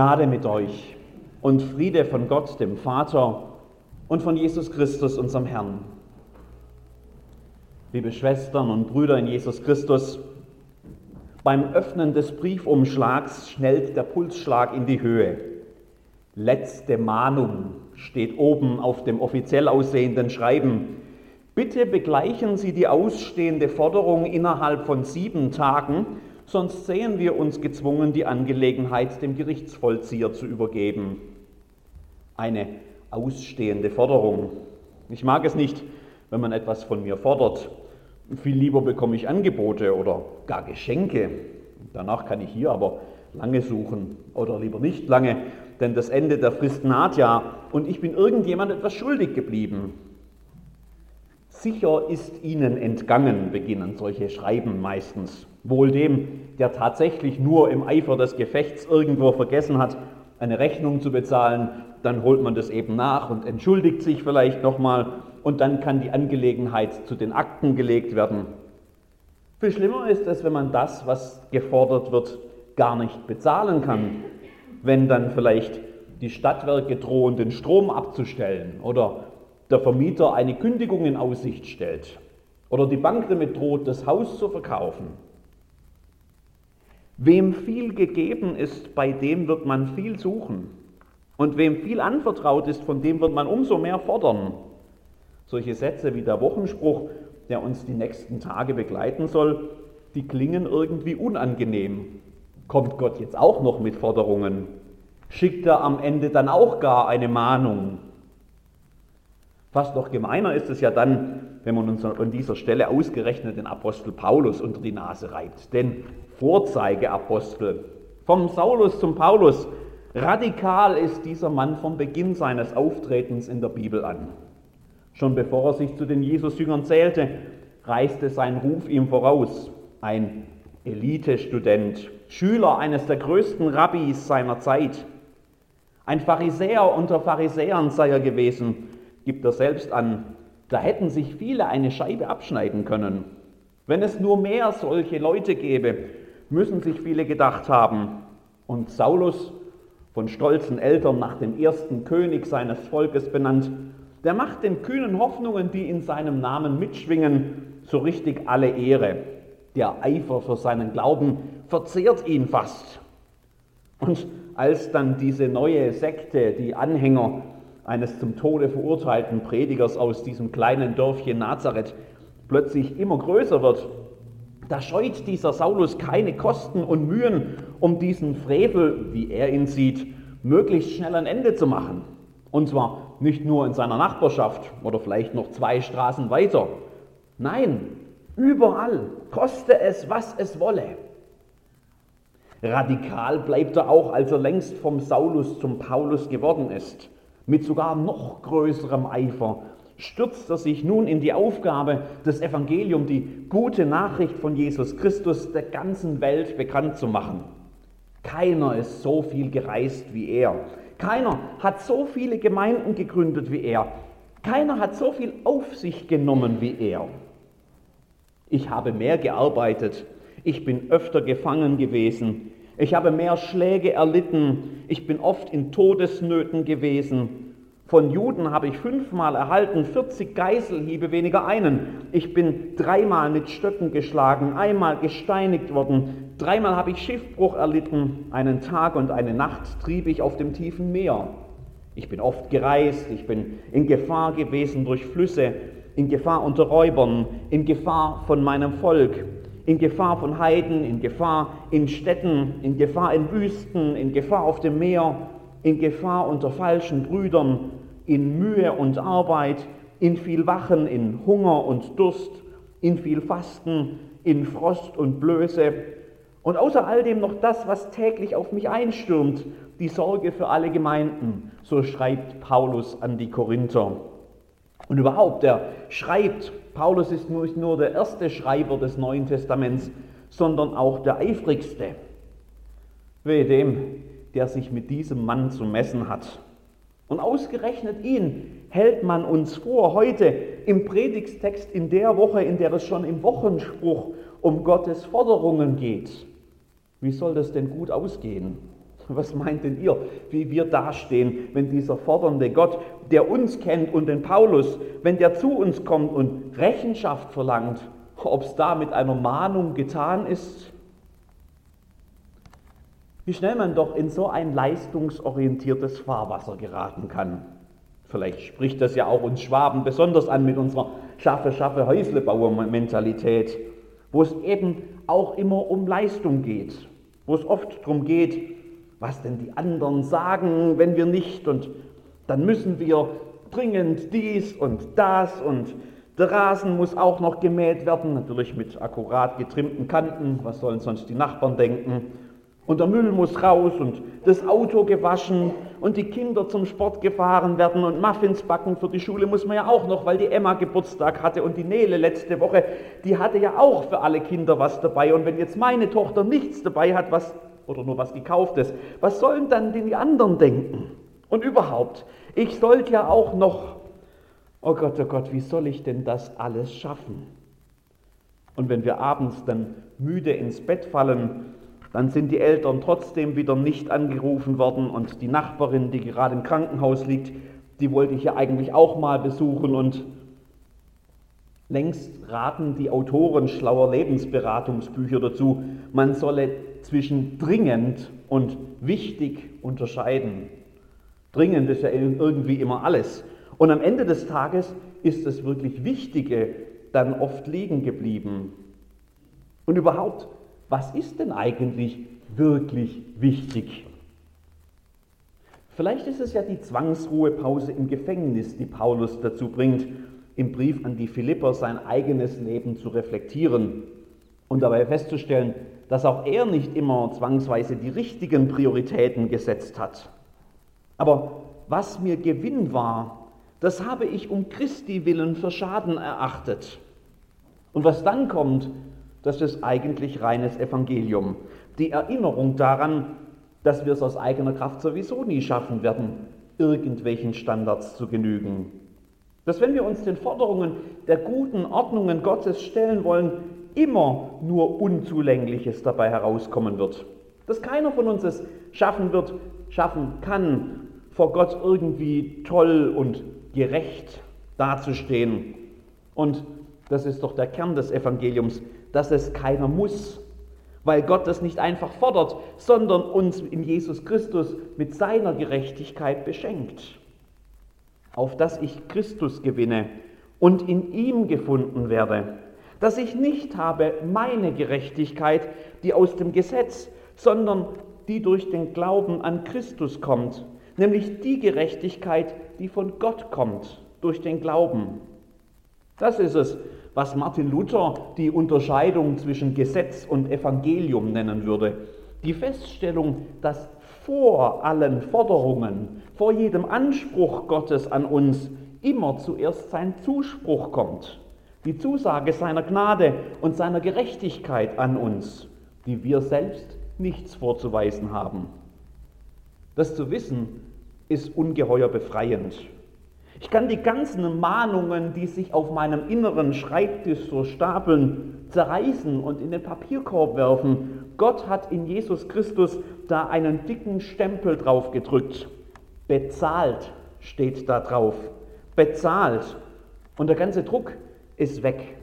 Gnade mit euch und Friede von Gott, dem Vater und von Jesus Christus, unserem Herrn. Liebe Schwestern und Brüder in Jesus Christus, beim Öffnen des Briefumschlags schnellt der Pulsschlag in die Höhe. Letzte Mahnung steht oben auf dem offiziell aussehenden Schreiben. Bitte begleichen Sie die ausstehende Forderung innerhalb von sieben Tagen sonst sehen wir uns gezwungen, die Angelegenheit dem Gerichtsvollzieher zu übergeben. Eine ausstehende Forderung. Ich mag es nicht, wenn man etwas von mir fordert. Viel lieber bekomme ich Angebote oder gar Geschenke. Danach kann ich hier aber lange suchen oder lieber nicht lange, denn das Ende der Frist naht ja und ich bin irgendjemand etwas schuldig geblieben. Sicher ist ihnen entgangen, beginnen solche Schreiben meistens. Wohl dem, der tatsächlich nur im Eifer des Gefechts irgendwo vergessen hat, eine Rechnung zu bezahlen, dann holt man das eben nach und entschuldigt sich vielleicht nochmal und dann kann die Angelegenheit zu den Akten gelegt werden. Viel schlimmer ist es, wenn man das, was gefordert wird, gar nicht bezahlen kann. Wenn dann vielleicht die Stadtwerke drohen, den Strom abzustellen oder der Vermieter eine Kündigung in Aussicht stellt oder die Bank damit droht, das Haus zu verkaufen. Wem viel gegeben ist, bei dem wird man viel suchen. Und wem viel anvertraut ist, von dem wird man umso mehr fordern. Solche Sätze wie der Wochenspruch, der uns die nächsten Tage begleiten soll, die klingen irgendwie unangenehm. Kommt Gott jetzt auch noch mit Forderungen? Schickt er am Ende dann auch gar eine Mahnung? Fast noch gemeiner ist es ja dann, wenn man uns an dieser Stelle ausgerechnet den Apostel Paulus unter die Nase reibt. Denn Vorzeigeapostel, vom Saulus zum Paulus, radikal ist dieser Mann vom Beginn seines Auftretens in der Bibel an. Schon bevor er sich zu den Jesus-Jüngern zählte, reiste sein Ruf ihm voraus. Ein Elitestudent, Schüler eines der größten Rabbis seiner Zeit. Ein Pharisäer unter Pharisäern sei er gewesen, gibt er selbst an, da hätten sich viele eine Scheibe abschneiden können. Wenn es nur mehr solche Leute gäbe, müssen sich viele gedacht haben. Und Saulus, von stolzen Eltern nach dem ersten König seines Volkes benannt, der macht den kühnen Hoffnungen, die in seinem Namen mitschwingen, so richtig alle Ehre. Der Eifer für seinen Glauben verzehrt ihn fast. Und als dann diese neue Sekte, die Anhänger eines zum Tode verurteilten Predigers aus diesem kleinen Dörfchen Nazareth plötzlich immer größer wird, da scheut dieser Saulus keine Kosten und Mühen, um diesen Frevel, wie er ihn sieht, möglichst schnell ein Ende zu machen. Und zwar nicht nur in seiner Nachbarschaft oder vielleicht noch zwei Straßen weiter. Nein, überall, koste es, was es wolle. Radikal bleibt er auch, als er längst vom Saulus zum Paulus geworden ist mit sogar noch größerem Eifer stürzt er sich nun in die Aufgabe, das Evangelium, die gute Nachricht von Jesus Christus der ganzen Welt bekannt zu machen. Keiner ist so viel gereist wie er. Keiner hat so viele Gemeinden gegründet wie er. Keiner hat so viel auf sich genommen wie er. Ich habe mehr gearbeitet. Ich bin öfter gefangen gewesen. Ich habe mehr Schläge erlitten. Ich bin oft in Todesnöten gewesen. Von Juden habe ich fünfmal erhalten, 40 Geiselhiebe weniger einen. Ich bin dreimal mit Stöcken geschlagen, einmal gesteinigt worden. Dreimal habe ich Schiffbruch erlitten. Einen Tag und eine Nacht trieb ich auf dem tiefen Meer. Ich bin oft gereist. Ich bin in Gefahr gewesen durch Flüsse, in Gefahr unter Räubern, in Gefahr von meinem Volk in Gefahr von Heiden, in Gefahr in Städten, in Gefahr in Wüsten, in Gefahr auf dem Meer, in Gefahr unter falschen Brüdern, in Mühe und Arbeit, in viel Wachen, in Hunger und Durst, in viel Fasten, in Frost und Blöße. Und außer all dem noch das, was täglich auf mich einstürmt, die Sorge für alle Gemeinden, so schreibt Paulus an die Korinther. Und überhaupt, er schreibt, Paulus ist nicht nur der erste Schreiber des Neuen Testaments, sondern auch der eifrigste. Wehe dem, der sich mit diesem Mann zu messen hat. Und ausgerechnet ihn hält man uns vor, heute im Predigstext in der Woche, in der es schon im Wochenspruch um Gottes Forderungen geht. Wie soll das denn gut ausgehen? Was meint denn ihr, wie wir dastehen, wenn dieser fordernde Gott, der uns kennt und den Paulus, wenn der zu uns kommt und Rechenschaft verlangt, ob es da mit einer Mahnung getan ist? Wie schnell man doch in so ein leistungsorientiertes Fahrwasser geraten kann. Vielleicht spricht das ja auch uns Schwaben besonders an mit unserer schaffe, schaffe, Häuslebauer-Mentalität, wo es eben auch immer um Leistung geht, wo es oft darum geht, was denn die anderen sagen, wenn wir nicht? Und dann müssen wir dringend dies und das und der Rasen muss auch noch gemäht werden, natürlich mit akkurat getrimmten Kanten, was sollen sonst die Nachbarn denken? Und der Müll muss raus und das Auto gewaschen und die Kinder zum Sport gefahren werden und Muffins backen für die Schule muss man ja auch noch, weil die Emma Geburtstag hatte und die Nele letzte Woche, die hatte ja auch für alle Kinder was dabei. Und wenn jetzt meine Tochter nichts dabei hat, was oder nur was gekauftes, was sollen dann die anderen denken? Und überhaupt, ich sollte ja auch noch, oh Gott, oh Gott, wie soll ich denn das alles schaffen? Und wenn wir abends dann müde ins Bett fallen, dann sind die Eltern trotzdem wieder nicht angerufen worden und die Nachbarin, die gerade im Krankenhaus liegt, die wollte ich ja eigentlich auch mal besuchen und längst raten die Autoren schlauer Lebensberatungsbücher dazu, man solle zwischen dringend und wichtig unterscheiden. Dringend ist ja irgendwie immer alles. Und am Ende des Tages ist das wirklich Wichtige dann oft liegen geblieben. Und überhaupt, was ist denn eigentlich wirklich wichtig? Vielleicht ist es ja die Zwangsruhepause im Gefängnis, die Paulus dazu bringt, im Brief an die Philipper sein eigenes Leben zu reflektieren und dabei festzustellen, dass auch er nicht immer zwangsweise die richtigen Prioritäten gesetzt hat. Aber was mir Gewinn war, das habe ich um Christi willen für Schaden erachtet. Und was dann kommt, das ist eigentlich reines Evangelium. Die Erinnerung daran, dass wir es aus eigener Kraft sowieso nie schaffen werden, irgendwelchen Standards zu genügen. Dass wenn wir uns den Forderungen der guten Ordnungen Gottes stellen wollen, immer nur Unzulängliches dabei herauskommen wird. Dass keiner von uns es schaffen wird, schaffen kann, vor Gott irgendwie toll und gerecht dazustehen. Und das ist doch der Kern des Evangeliums, dass es keiner muss, weil Gott das nicht einfach fordert, sondern uns in Jesus Christus mit seiner Gerechtigkeit beschenkt, auf dass ich Christus gewinne und in ihm gefunden werde, dass ich nicht habe meine Gerechtigkeit, die aus dem Gesetz, sondern die durch den Glauben an Christus kommt, nämlich die Gerechtigkeit, die von Gott kommt, durch den Glauben. Das ist es, was Martin Luther die Unterscheidung zwischen Gesetz und Evangelium nennen würde. Die Feststellung, dass vor allen Forderungen, vor jedem Anspruch Gottes an uns immer zuerst sein Zuspruch kommt. Die Zusage seiner Gnade und seiner Gerechtigkeit an uns, die wir selbst nichts vorzuweisen haben. Das zu wissen, ist ungeheuer befreiend. Ich kann die ganzen Mahnungen, die sich auf meinem inneren Schreibtisch so stapeln, zerreißen und in den Papierkorb werfen. Gott hat in Jesus Christus da einen dicken Stempel drauf gedrückt. Bezahlt steht da drauf. Bezahlt. Und der ganze Druck ist weg.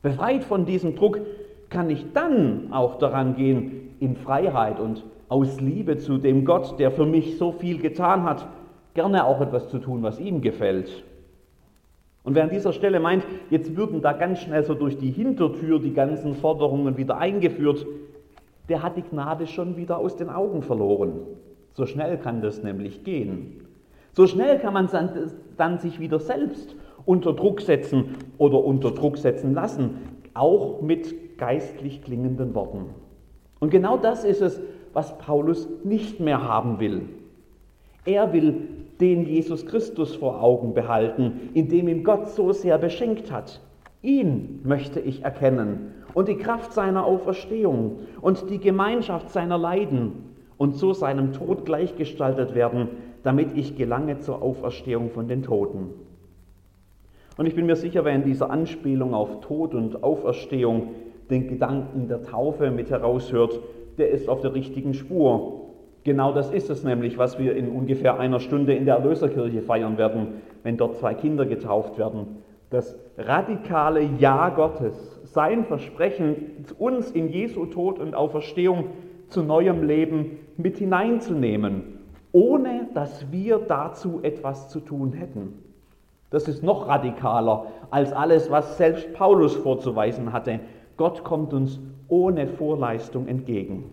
Befreit von diesem Druck kann ich dann auch daran gehen, in Freiheit und aus Liebe zu dem Gott, der für mich so viel getan hat, gerne auch etwas zu tun, was ihm gefällt. Und wer an dieser Stelle meint, jetzt würden da ganz schnell so durch die Hintertür die ganzen Forderungen wieder eingeführt, der hat die Gnade schon wieder aus den Augen verloren. So schnell kann das nämlich gehen. So schnell kann man dann sich wieder selbst unter Druck setzen oder unter Druck setzen lassen, auch mit geistlich klingenden Worten. Und genau das ist es, was Paulus nicht mehr haben will. Er will den Jesus Christus vor Augen behalten, in dem ihm Gott so sehr beschenkt hat. Ihn möchte ich erkennen und die Kraft seiner Auferstehung und die Gemeinschaft seiner Leiden und so seinem Tod gleichgestaltet werden, damit ich gelange zur Auferstehung von den Toten. Und ich bin mir sicher, wer in dieser Anspielung auf Tod und Auferstehung den Gedanken der Taufe mit heraushört, der ist auf der richtigen Spur. Genau das ist es nämlich, was wir in ungefähr einer Stunde in der Erlöserkirche feiern werden, wenn dort zwei Kinder getauft werden. Das radikale Ja Gottes, sein Versprechen, uns in Jesu Tod und Auferstehung zu neuem Leben mit hineinzunehmen, ohne dass wir dazu etwas zu tun hätten. Das ist noch radikaler als alles, was selbst Paulus vorzuweisen hatte. Gott kommt uns ohne Vorleistung entgegen.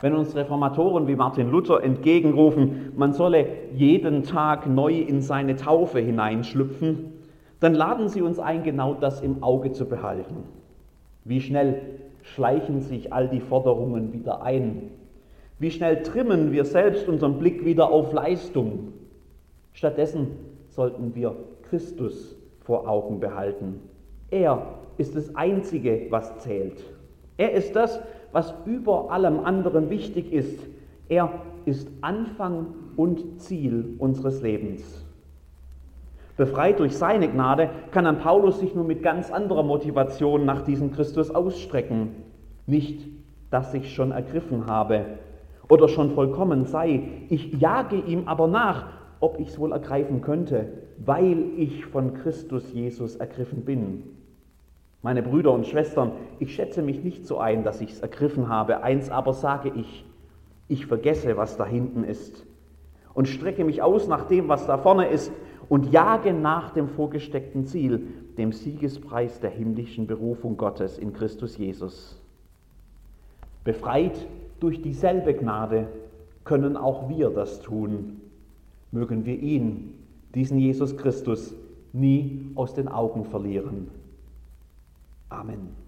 Wenn uns Reformatoren wie Martin Luther entgegenrufen, man solle jeden Tag neu in seine Taufe hineinschlüpfen, dann laden sie uns ein, genau das im Auge zu behalten. Wie schnell schleichen sich all die Forderungen wieder ein? Wie schnell trimmen wir selbst unseren Blick wieder auf Leistung? Stattdessen sollten wir Christus vor Augen behalten. Er ist das Einzige, was zählt. Er ist das, was über allem anderen wichtig ist. Er ist Anfang und Ziel unseres Lebens. Befreit durch seine Gnade kann an Paulus sich nun mit ganz anderer Motivation nach diesem Christus ausstrecken. Nicht, dass ich schon ergriffen habe oder schon vollkommen sei. Ich jage ihm aber nach, ob ich es wohl ergreifen könnte, weil ich von Christus Jesus ergriffen bin. Meine Brüder und Schwestern, ich schätze mich nicht so ein, dass ich es ergriffen habe. Eins aber sage ich, ich vergesse, was da hinten ist und strecke mich aus nach dem, was da vorne ist und jage nach dem vorgesteckten Ziel, dem Siegespreis der himmlischen Berufung Gottes in Christus Jesus. Befreit durch dieselbe Gnade können auch wir das tun. Mögen wir ihn, diesen Jesus Christus, nie aus den Augen verlieren. Amen.